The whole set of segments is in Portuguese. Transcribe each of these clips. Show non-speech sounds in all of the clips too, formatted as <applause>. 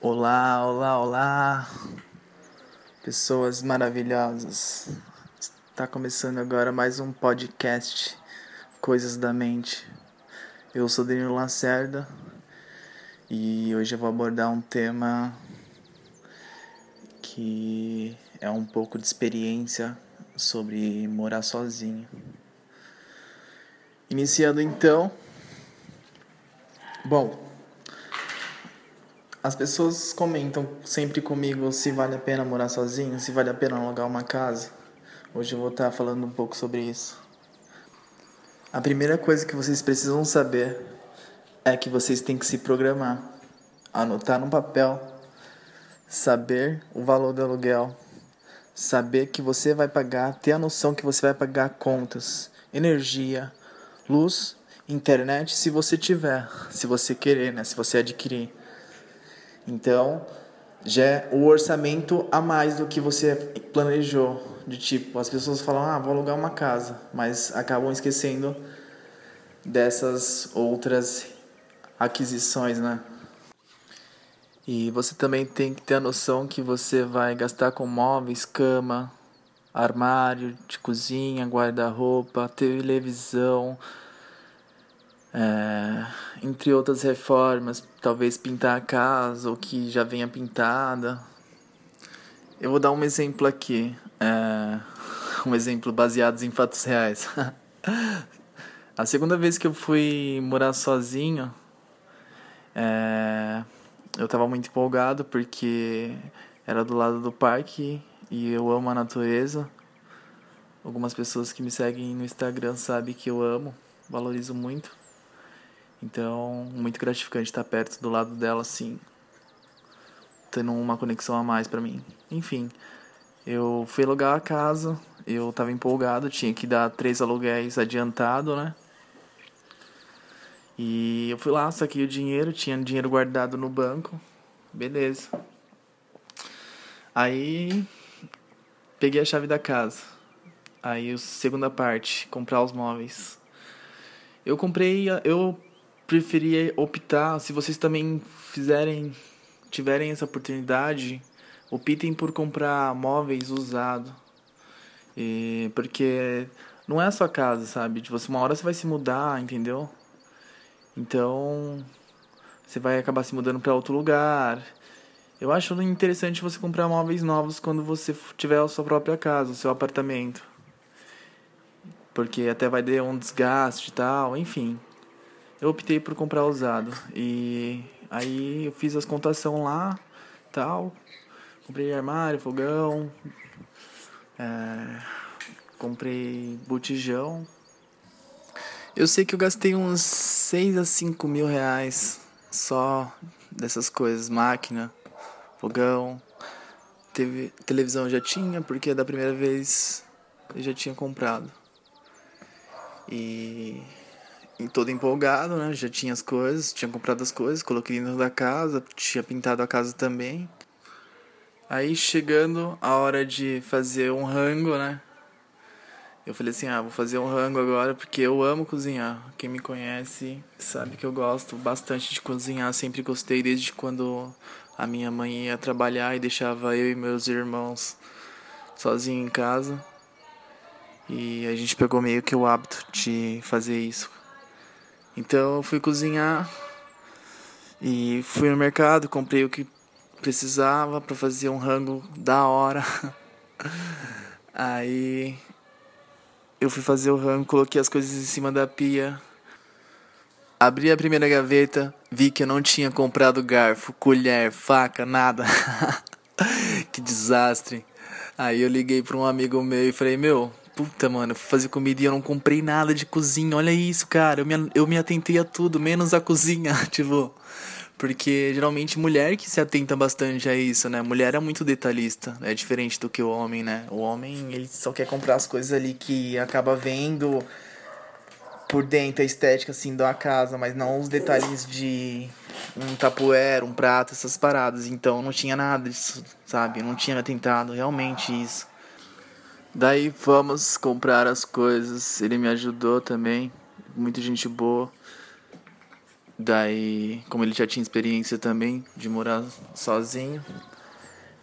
Olá, olá, olá, pessoas maravilhosas. Está começando agora mais um podcast Coisas da Mente. Eu sou Danilo Lacerda e hoje eu vou abordar um tema que é um pouco de experiência sobre morar sozinho. Iniciando então. Bom, as pessoas comentam sempre comigo se vale a pena morar sozinho, se vale a pena alugar uma casa. Hoje eu vou estar falando um pouco sobre isso. A primeira coisa que vocês precisam saber é que vocês têm que se programar, anotar no papel, saber o valor do aluguel, saber que você vai pagar, ter a noção que você vai pagar contas, energia, luz, internet, se você tiver, se você querer, né, se você adquirir. Então, já é o orçamento a mais do que você planejou. De tipo, as pessoas falam, ah, vou alugar uma casa, mas acabam esquecendo dessas outras aquisições, né? E você também tem que ter a noção que você vai gastar com móveis, cama, armário de cozinha, guarda-roupa, televisão, é, entre outras reformas, talvez pintar a casa ou que já venha pintada. Eu vou dar um exemplo aqui, é, <laughs> um exemplo baseado em fatos reais. <laughs> a segunda vez que eu fui morar sozinho, é, eu estava muito empolgado porque era do lado do parque e eu amo a natureza. Algumas pessoas que me seguem no Instagram sabem que eu amo, valorizo muito. Então, muito gratificante estar perto do lado dela assim, tendo uma conexão a mais para mim. Enfim, eu fui alugar a casa, eu tava empolgado, tinha que dar três aluguéis adiantado, né? E eu fui lá, saquei o dinheiro, tinha dinheiro guardado no banco. Beleza. Aí peguei a chave da casa. Aí a segunda parte, comprar os móveis. Eu comprei, eu preferia optar, se vocês também fizerem, tiverem essa oportunidade, optem por comprar móveis usados. Porque não é a sua casa, sabe? Tipo, uma hora você vai se mudar, entendeu? Então, você vai acabar se mudando para outro lugar. Eu acho interessante você comprar móveis novos quando você tiver a sua própria casa, o seu apartamento. Porque até vai ter um desgaste e tal, enfim eu optei por comprar usado. E aí eu fiz as contação lá, tal. Comprei armário, fogão, é, comprei botijão. Eu sei que eu gastei uns 6 a 5 mil reais só dessas coisas, máquina, fogão, teve, televisão já tinha, porque da primeira vez eu já tinha comprado. E todo empolgado, né? Já tinha as coisas, tinha comprado as coisas, coloquei dentro da casa, tinha pintado a casa também. Aí chegando a hora de fazer um rango, né? Eu falei assim, ah, vou fazer um rango agora porque eu amo cozinhar. Quem me conhece sabe que eu gosto bastante de cozinhar, sempre gostei desde quando a minha mãe ia trabalhar e deixava eu e meus irmãos sozinhos em casa. E a gente pegou meio que o hábito de fazer isso. Então eu fui cozinhar e fui no mercado, comprei o que precisava para fazer um rango da hora. <laughs> Aí eu fui fazer o rango, coloquei as coisas em cima da pia. Abri a primeira gaveta, vi que eu não tinha comprado garfo, colher, faca, nada. <laughs> que desastre. Aí eu liguei para um amigo meu e falei: Meu, puta, mano, eu fui fazer comida e eu não comprei nada de cozinha. Olha isso, cara. Eu me, eu me atentei a tudo, menos a cozinha, <laughs> tipo. Porque geralmente mulher que se atenta bastante a isso, né? Mulher é muito detalhista, é diferente do que o homem, né? O homem, ele só quer comprar as coisas ali que acaba vendo por dentro a estética assim da casa, mas não os detalhes de um tapoeira, um prato, essas paradas. Então não tinha nada disso, sabe? não tinha atentado realmente isso. Daí vamos comprar as coisas. Ele me ajudou também. Muita gente boa. Daí, como ele já tinha experiência também de morar sozinho,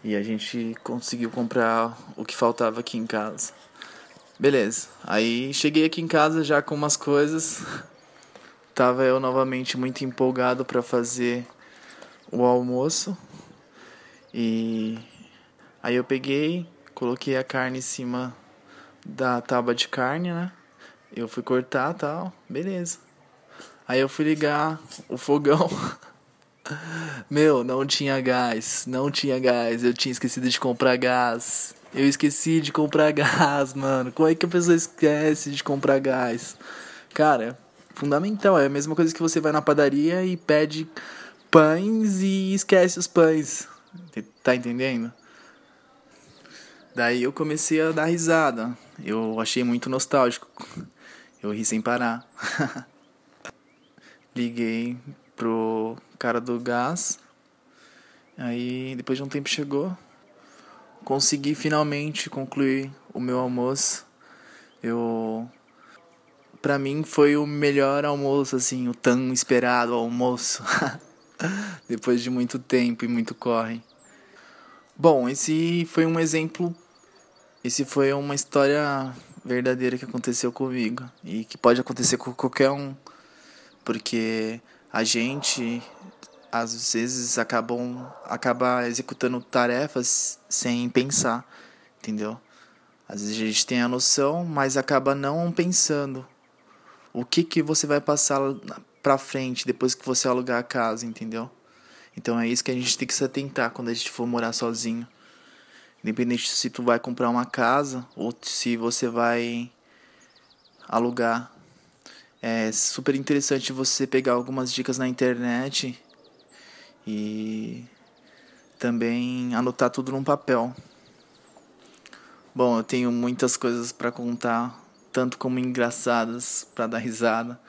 e a gente conseguiu comprar o que faltava aqui em casa. Beleza. Aí cheguei aqui em casa já com umas coisas. Tava eu novamente muito empolgado para fazer o almoço. E aí eu peguei, coloquei a carne em cima da tábua de carne, né? Eu fui cortar tal, beleza. Aí eu fui ligar o fogão. <laughs> Meu, não tinha gás, não tinha gás. Eu tinha esquecido de comprar gás. Eu esqueci de comprar <laughs> gás, mano. Como é que a pessoa esquece de comprar gás? Cara, fundamental. É a mesma coisa que você vai na padaria e pede pães e esquece os pães. Tá entendendo? Daí eu comecei a dar risada. Eu achei muito nostálgico. Eu ri sem parar. <laughs> Liguei pro cara do gás. Aí depois de um tempo chegou. Consegui finalmente concluir o meu almoço. Eu para mim foi o melhor almoço assim, o tão esperado almoço. <laughs> depois de muito tempo e muito corre. Bom, esse foi um exemplo esse foi uma história verdadeira que aconteceu comigo e que pode acontecer com qualquer um, porque a gente às vezes acabam acaba executando tarefas sem pensar, entendeu? Às vezes a gente tem a noção, mas acaba não pensando o que que você vai passar para frente depois que você alugar a casa, entendeu? Então é isso que a gente tem que se atentar quando a gente for morar sozinho. Independente se tu vai comprar uma casa ou se você vai alugar. É super interessante você pegar algumas dicas na internet e também anotar tudo num papel. Bom, eu tenho muitas coisas para contar, tanto como engraçadas para dar risada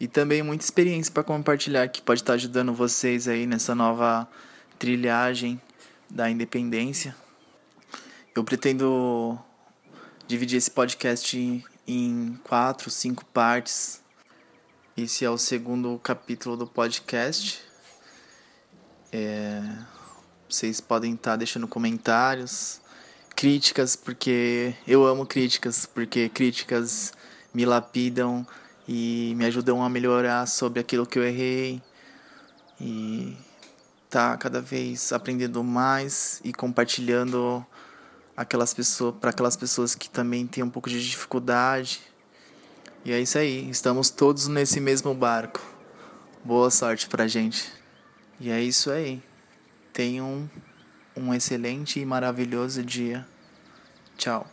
e também muita experiência para compartilhar que pode estar ajudando vocês aí nessa nova trilhagem da independência. Eu pretendo dividir esse podcast em quatro, cinco partes. Esse é o segundo capítulo do podcast. É, vocês podem estar deixando comentários, críticas, porque eu amo críticas, porque críticas me lapidam e me ajudam a melhorar sobre aquilo que eu errei. E tá cada vez aprendendo mais e compartilhando aquelas pessoas para aquelas pessoas que também têm um pouco de dificuldade. E é isso aí, estamos todos nesse mesmo barco. Boa sorte pra gente. E é isso aí. Tenham um excelente e maravilhoso dia. Tchau.